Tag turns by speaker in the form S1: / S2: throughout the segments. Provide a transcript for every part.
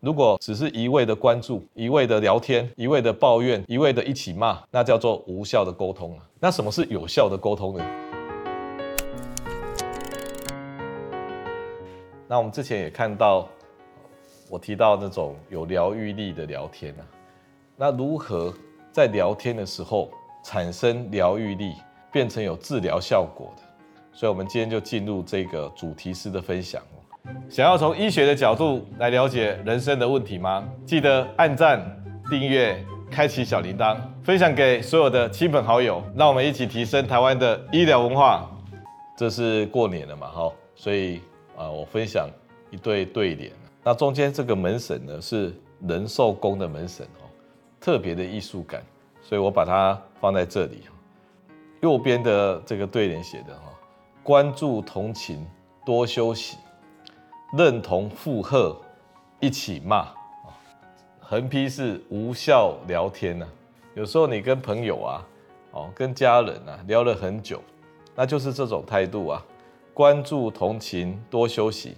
S1: 如果只是一味的关注、一味的聊天、一味的抱怨、一味的一起骂，那叫做无效的沟通了。那什么是有效的沟通呢？那我们之前也看到，我提到那种有疗愈力的聊天啊，那如何在聊天的时候产生疗愈力，变成有治疗效果的？所以，我们今天就进入这个主题式的分享。想要从医学的角度来了解人生的问题吗？记得按赞、订阅、开启小铃铛，分享给所有的亲朋好友，让我们一起提升台湾的医疗文化。这是过年了嘛，哈，所以啊，我分享一对对联。那中间这个门神呢，是仁寿宫的门神哦，特别的艺术感，所以我把它放在这里。右边的这个对联写的哈，关注同情多休息。认同附和，一起骂啊！横批是无效聊天呢。有时候你跟朋友啊，哦，跟家人啊聊了很久，那就是这种态度啊。关注同情，多休息；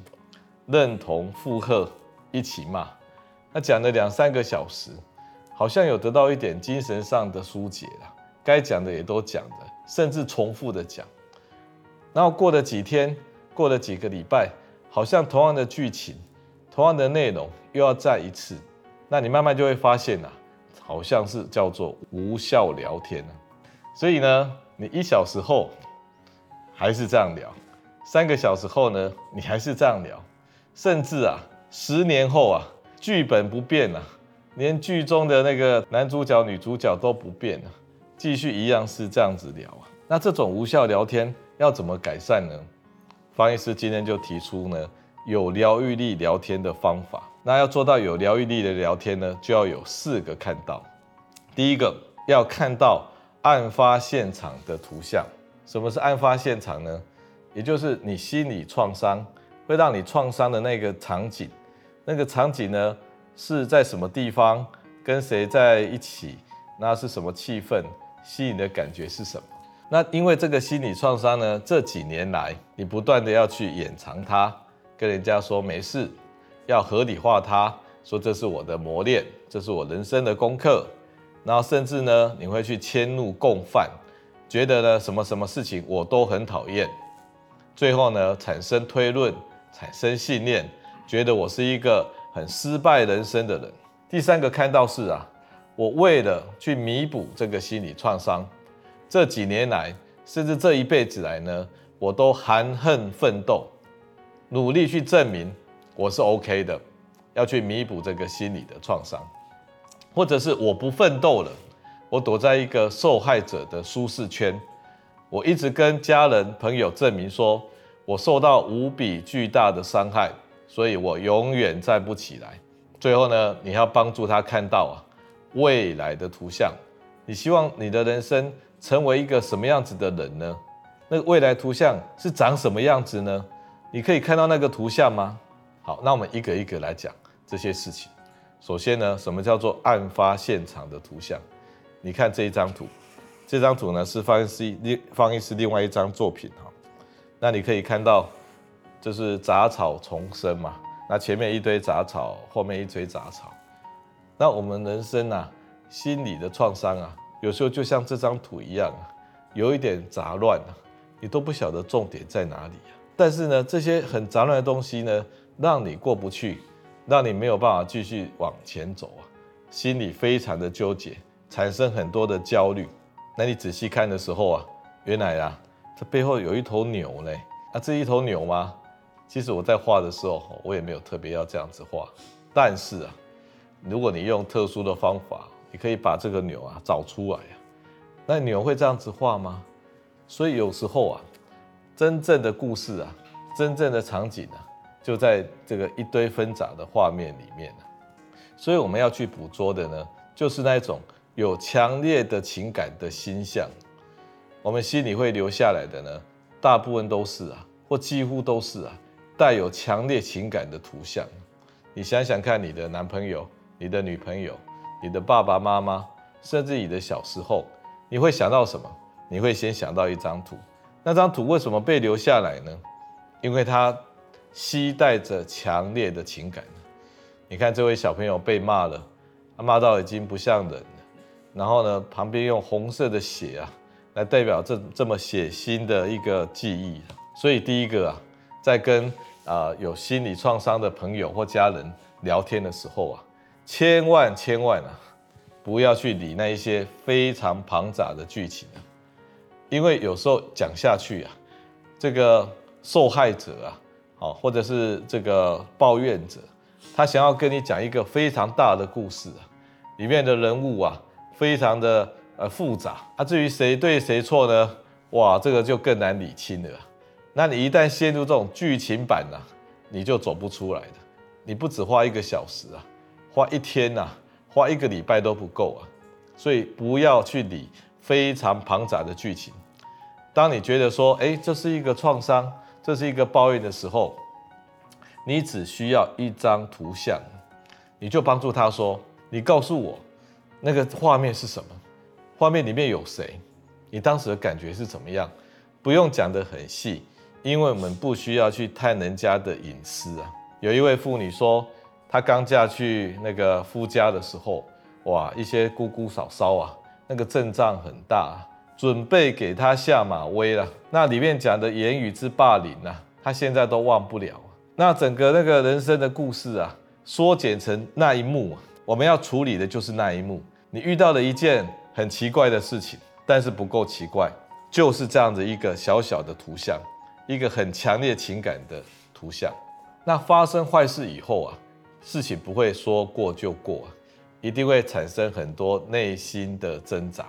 S1: 认同附和，一起骂。那讲了两三个小时，好像有得到一点精神上的疏解了。该讲的也都讲了，甚至重复的讲。然后过了几天，过了几个礼拜。好像同样的剧情，同样的内容又要再一次，那你慢慢就会发现啊，好像是叫做无效聊天啊。所以呢，你一小时后还是这样聊，三个小时后呢，你还是这样聊，甚至啊，十年后啊，剧本不变啊，连剧中的那个男主角、女主角都不变啊，继续一样是这样子聊啊。那这种无效聊天要怎么改善呢？方医师今天就提出呢，有疗愈力聊天的方法。那要做到有疗愈力的聊天呢，就要有四个看到。第一个，要看到案发现场的图像。什么是案发现场呢？也就是你心理创伤会让你创伤的那个场景。那个场景呢，是在什么地方？跟谁在一起？那是什么气氛？心里的感觉是什么？那因为这个心理创伤呢，这几年来你不断的要去掩藏它，跟人家说没事，要合理化它，说这是我的磨练，这是我人生的功课，然后甚至呢，你会去迁怒共犯，觉得呢什么什么事情我都很讨厌，最后呢产生推论，产生信念，觉得我是一个很失败人生的人。第三个看到是啊，我为了去弥补这个心理创伤。这几年来，甚至这一辈子来呢，我都含恨奋斗，努力去证明我是 OK 的，要去弥补这个心理的创伤，或者是我不奋斗了，我躲在一个受害者的舒适圈，我一直跟家人朋友证明说我受到无比巨大的伤害，所以我永远站不起来。最后呢，你要帮助他看到啊未来的图像，你希望你的人生。成为一个什么样子的人呢？那个未来图像是长什么样子呢？你可以看到那个图像吗？好，那我们一个一个来讲这些事情。首先呢，什么叫做案发现场的图像？你看这一张图，这张图呢是方医师另方医师另外一张作品哈。那你可以看到，就是杂草丛生嘛。那前面一堆杂草，后面一堆杂草。那我们人生啊，心理的创伤啊。有时候就像这张图一样，有一点杂乱，你都不晓得重点在哪里。但是呢，这些很杂乱的东西呢，让你过不去，让你没有办法继续往前走啊，心里非常的纠结，产生很多的焦虑。那你仔细看的时候啊，原来啊，这背后有一头牛呢。啊，这一头牛吗？其实我在画的时候，我也没有特别要这样子画。但是啊，如果你用特殊的方法，你可以把这个牛啊找出来啊，那牛会这样子画吗？所以有时候啊，真正的故事啊，真正的场景啊，就在这个一堆纷杂的画面里面啊。所以我们要去捕捉的呢，就是那种有强烈的情感的心象，我们心里会留下来的呢，大部分都是啊，或几乎都是啊，带有强烈情感的图像。你想想看，你的男朋友，你的女朋友。你的爸爸妈妈，甚至你的小时候，你会想到什么？你会先想到一张图。那张图为什么被留下来呢？因为它携带着强烈的情感。你看这位小朋友被骂了，他骂到已经不像人了。然后呢，旁边用红色的血啊，来代表这这么血腥的一个记忆。所以第一个啊，在跟啊、有心理创伤的朋友或家人聊天的时候啊，千万千万啊，不要去理那一些非常庞杂的剧情啊，因为有时候讲下去啊，这个受害者啊，好或者是这个抱怨者，他想要跟你讲一个非常大的故事啊，里面的人物啊。非常的呃复杂啊，至于谁对谁错呢？哇，这个就更难理清了。那你一旦陷入这种剧情版呢、啊，你就走不出来的。你不只花一个小时啊，花一天呐、啊，花一个礼拜都不够啊。所以不要去理非常庞杂的剧情。当你觉得说，哎，这是一个创伤，这是一个抱怨的时候，你只需要一张图像，你就帮助他说，你告诉我。那个画面是什么？画面里面有谁？你当时的感觉是怎么样？不用讲得很细，因为我们不需要去探人家的隐私啊。有一位妇女说，她刚嫁去那个夫家的时候，哇，一些姑姑嫂嫂啊，那个阵仗很大，准备给她下马威了。那里面讲的言语之霸凌啊，她现在都忘不了。那整个那个人生的故事啊，缩减成那一幕，我们要处理的就是那一幕。你遇到了一件很奇怪的事情，但是不够奇怪，就是这样子一个小小的图像，一个很强烈情感的图像。那发生坏事以后啊，事情不会说过就过，一定会产生很多内心的挣扎。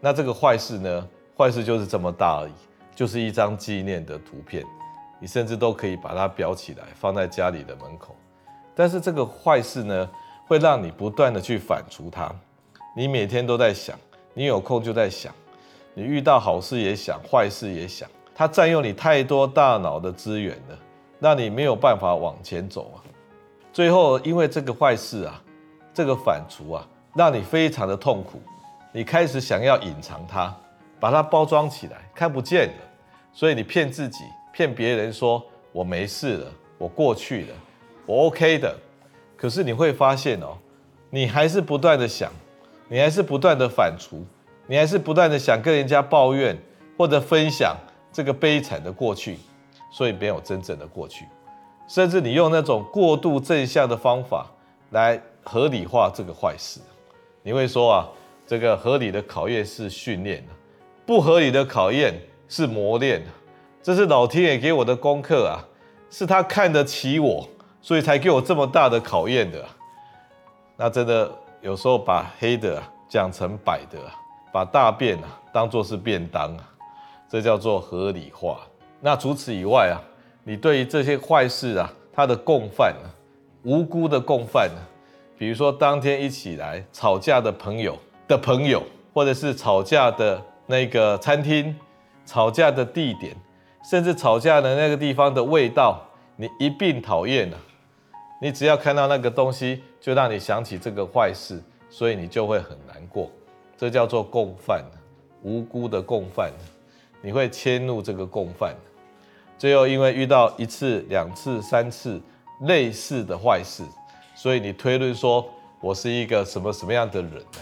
S1: 那这个坏事呢，坏事就是这么大而已，就是一张纪念的图片，你甚至都可以把它裱起来，放在家里的门口。但是这个坏事呢，会让你不断的去反刍它。你每天都在想，你有空就在想，你遇到好事也想，坏事也想，它占用你太多大脑的资源了，让你没有办法往前走啊。最后，因为这个坏事啊，这个反刍啊，让你非常的痛苦，你开始想要隐藏它，把它包装起来，看不见了。所以你骗自己，骗别人说我没事了，我过去了，我 OK 的。可是你会发现哦，你还是不断的想。你还是不断的反刍，你还是不断的想跟人家抱怨或者分享这个悲惨的过去，所以没有真正的过去。甚至你用那种过度正向的方法来合理化这个坏事，你会说啊，这个合理的考验是训练，不合理的考验是磨练。这是老天爷给我的功课啊，是他看得起我，所以才给我这么大的考验的。那真的。有时候把黑的讲成白的，把大便啊当做是便当啊，这叫做合理化。那除此以外啊，你对于这些坏事啊，他的共犯啊，无辜的共犯啊，比如说当天一起来吵架的朋友的朋友，或者是吵架的那个餐厅，吵架的地点，甚至吵架的那个地方的味道，你一并讨厌了。你只要看到那个东西，就让你想起这个坏事，所以你就会很难过。这叫做共犯，无辜的共犯，你会迁怒这个共犯。最后，因为遇到一次、两次、三次类似的坏事，所以你推论说，我是一个什么什么样的人呢？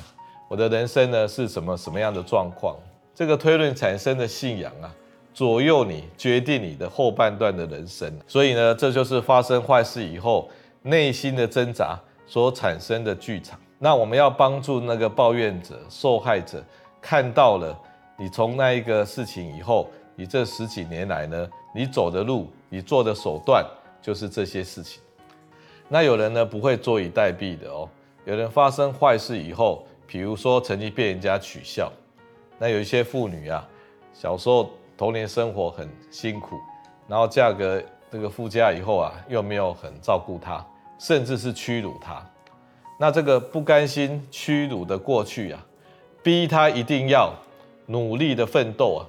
S1: 我的人生呢是什么什么样的状况？这个推论产生的信仰啊。左右你，决定你的后半段的人生。所以呢，这就是发生坏事以后。内心的挣扎所产生的剧场，那我们要帮助那个抱怨者、受害者看到了你从那一个事情以后，你这十几年来呢，你走的路，你做的手段就是这些事情。那有人呢不会坐以待毙的哦，有人发生坏事以后，比如说曾经被人家取笑，那有一些妇女啊，小时候童年生活很辛苦，然后嫁个这个夫家以后啊，又没有很照顾她。甚至是屈辱他，那这个不甘心屈辱的过去啊，逼他一定要努力的奋斗啊，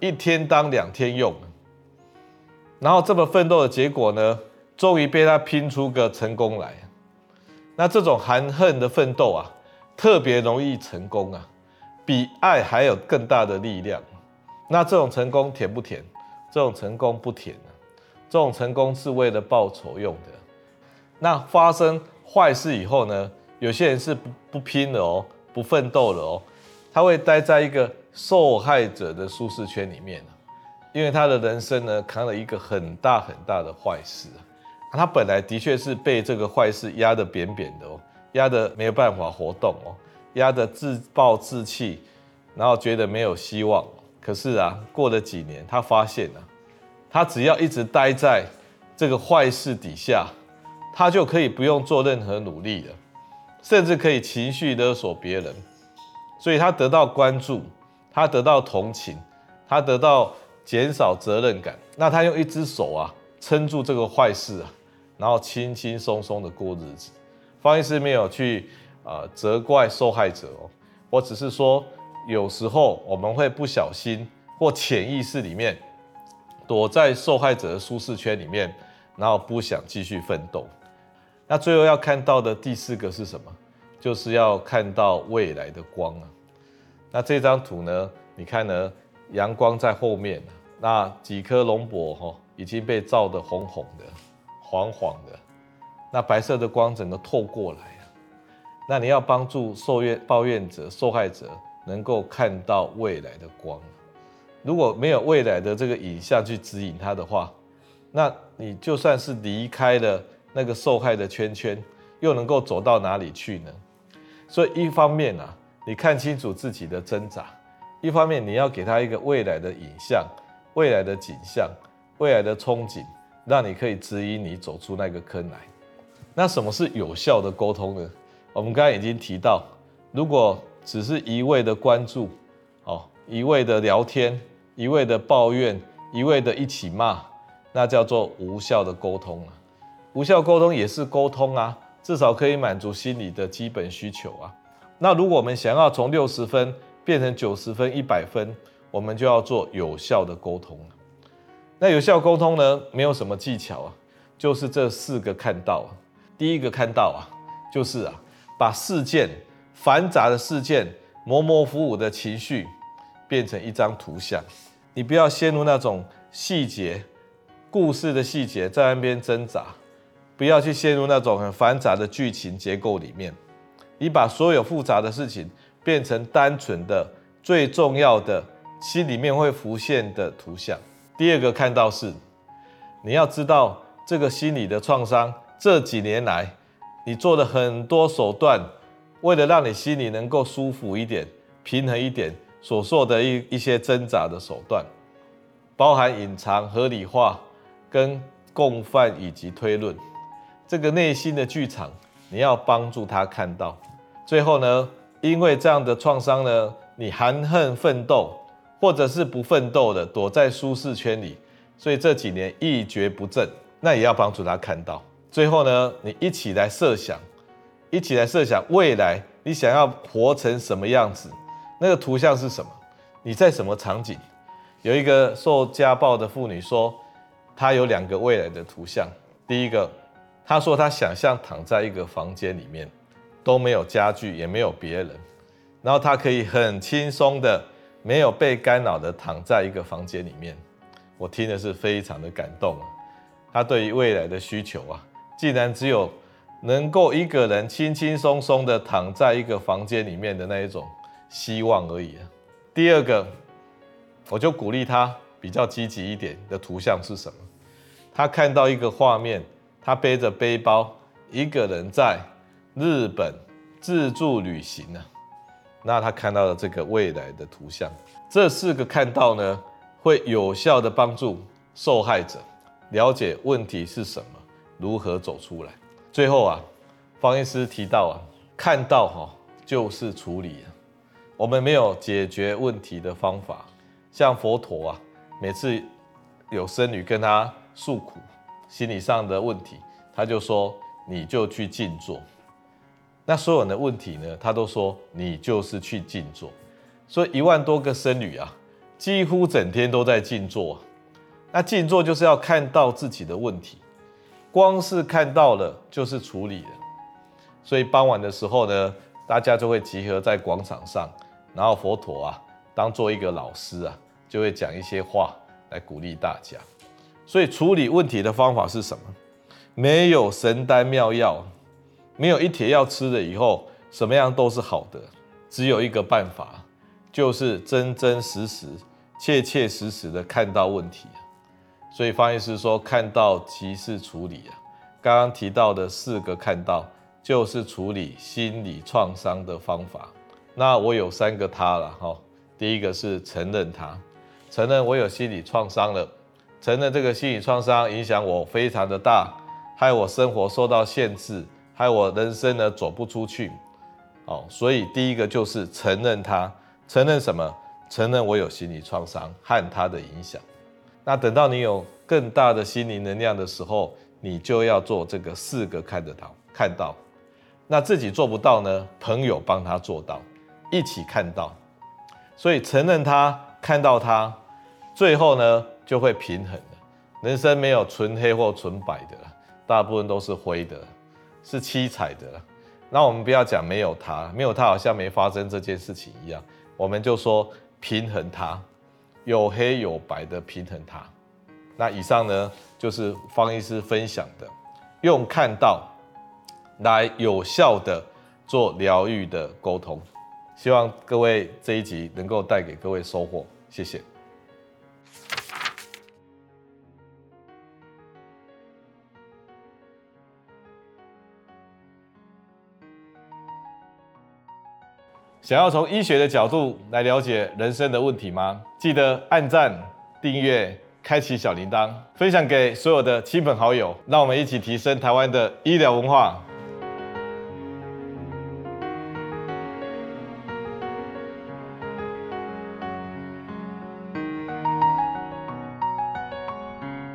S1: 一天当两天用，然后这么奋斗的结果呢，终于被他拼出个成功来。那这种含恨的奋斗啊，特别容易成功啊，比爱还有更大的力量。那这种成功甜不甜？这种成功不甜啊，这种成功是为了报仇用的。那发生坏事以后呢，有些人是不不拼了哦，不奋斗了哦，他会待在一个受害者的舒适圈里面，因为他的人生呢扛了一个很大很大的坏事，他本来的确是被这个坏事压得扁扁的哦，压得没有办法活动哦，压得自暴自弃，然后觉得没有希望。可是啊，过了几年，他发现啊，他只要一直待在这个坏事底下，他就可以不用做任何努力了，甚至可以情绪勒索别人，所以他得到关注，他得到同情，他得到减少责任感。那他用一只手啊撑住这个坏事啊，然后轻轻松松的过日子。方医师没有去啊、呃、责怪受害者哦，我只是说。有时候我们会不小心或潜意识里面躲在受害者的舒适圈里面，然后不想继续奋斗。那最后要看到的第四个是什么？就是要看到未来的光啊。那这张图呢？你看呢？阳光在后面，那几颗龙柏哈已经被照得红红的、黄黄的，那白色的光整个透过来。那你要帮助受怨抱怨者、受害者。能够看到未来的光，如果没有未来的这个影像去指引他的话，那你就算是离开了那个受害的圈圈，又能够走到哪里去呢？所以一方面啊，你看清楚自己的挣扎；一方面你要给他一个未来的影像、未来的景象、未来的憧憬，让你可以指引你走出那个坑来。那什么是有效的沟通呢？我们刚才已经提到，如果只是一味的关注，哦，一味的聊天，一味的抱怨，一味的一起骂，那叫做无效的沟通啊。无效沟通也是沟通啊，至少可以满足心理的基本需求啊。那如果我们想要从六十分变成九十分、一百分，我们就要做有效的沟通。那有效沟通呢，没有什么技巧啊，就是这四个看到啊。第一个看到啊，就是啊，把事件。繁杂的事件、模模糊糊的情绪，变成一张图像。你不要陷入那种细节、故事的细节在那边挣扎，不要去陷入那种很繁杂的剧情结构里面。你把所有复杂的事情变成单纯的、最重要的、心里面会浮现的图像。第二个看到是，你要知道这个心理的创伤，这几年来你做了很多手段。为了让你心里能够舒服一点、平衡一点，所做的一一些挣扎的手段，包含隐藏、合理化、跟共犯以及推论，这个内心的剧场，你要帮助他看到。最后呢，因为这样的创伤呢，你含恨奋斗，或者是不奋斗的躲在舒适圈里，所以这几年一蹶不振，那也要帮助他看到。最后呢，你一起来设想。一起来设想未来，你想要活成什么样子？那个图像是什么？你在什么场景？有一个受家暴的妇女说，她有两个未来的图像。第一个，她说她想象躺在一个房间里面，都没有家具，也没有别人，然后他可以很轻松的，没有被干扰的躺在一个房间里面。我听的是非常的感动。啊。他对于未来的需求啊，竟然只有。能够一个人轻轻松松的躺在一个房间里面的那一种希望而已。第二个，我就鼓励他比较积极一点的图像是什么？他看到一个画面，他背着背包，一个人在日本自助旅行呢。那他看到了这个未来的图像，这四个看到呢，会有效的帮助受害者了解问题是什么，如何走出来。最后啊，方医师提到啊，看到哈就是处理。我们没有解决问题的方法，像佛陀啊，每次有僧侣跟他诉苦，心理上的问题，他就说你就去静坐。那所有的问题呢，他都说你就是去静坐。所以一万多个僧侣啊，几乎整天都在静坐。那静坐就是要看到自己的问题。光是看到了就是处理了，所以傍晚的时候呢，大家就会集合在广场上，然后佛陀啊，当做一个老师啊，就会讲一些话来鼓励大家。所以处理问题的方法是什么？没有神丹妙药，没有一帖药吃了以后，什么样都是好的。只有一个办法，就是真真实实、切切实实的看到问题。所以方医师说，看到即是处理啊。刚刚提到的四个看到，就是处理心理创伤的方法。那我有三个他了哈。第一个是承认他，承认我有心理创伤了，承认这个心理创伤影响我非常的大。害我生活受到限制，害我人生呢走不出去，哦，所以第一个就是承认它，承认什么？承认我有心理创伤和它的影响。那等到你有更大的心灵能量的时候，你就要做这个四个看得到，看到。那自己做不到呢？朋友帮他做到，一起看到。所以承认它，看到它，最后呢就会平衡了。人生没有纯黑或纯白的。大部分都是灰的，是七彩的。那我们不要讲没有它，没有它好像没发生这件事情一样。我们就说平衡它，有黑有白的平衡它。那以上呢，就是方医师分享的，用看到来有效的做疗愈的沟通。希望各位这一集能够带给各位收获，谢谢。想要从医学的角度来了解人生的问题吗？记得按赞、订阅、开启小铃铛，分享给所有的亲朋好友，让我们一起提升台湾的医疗文化。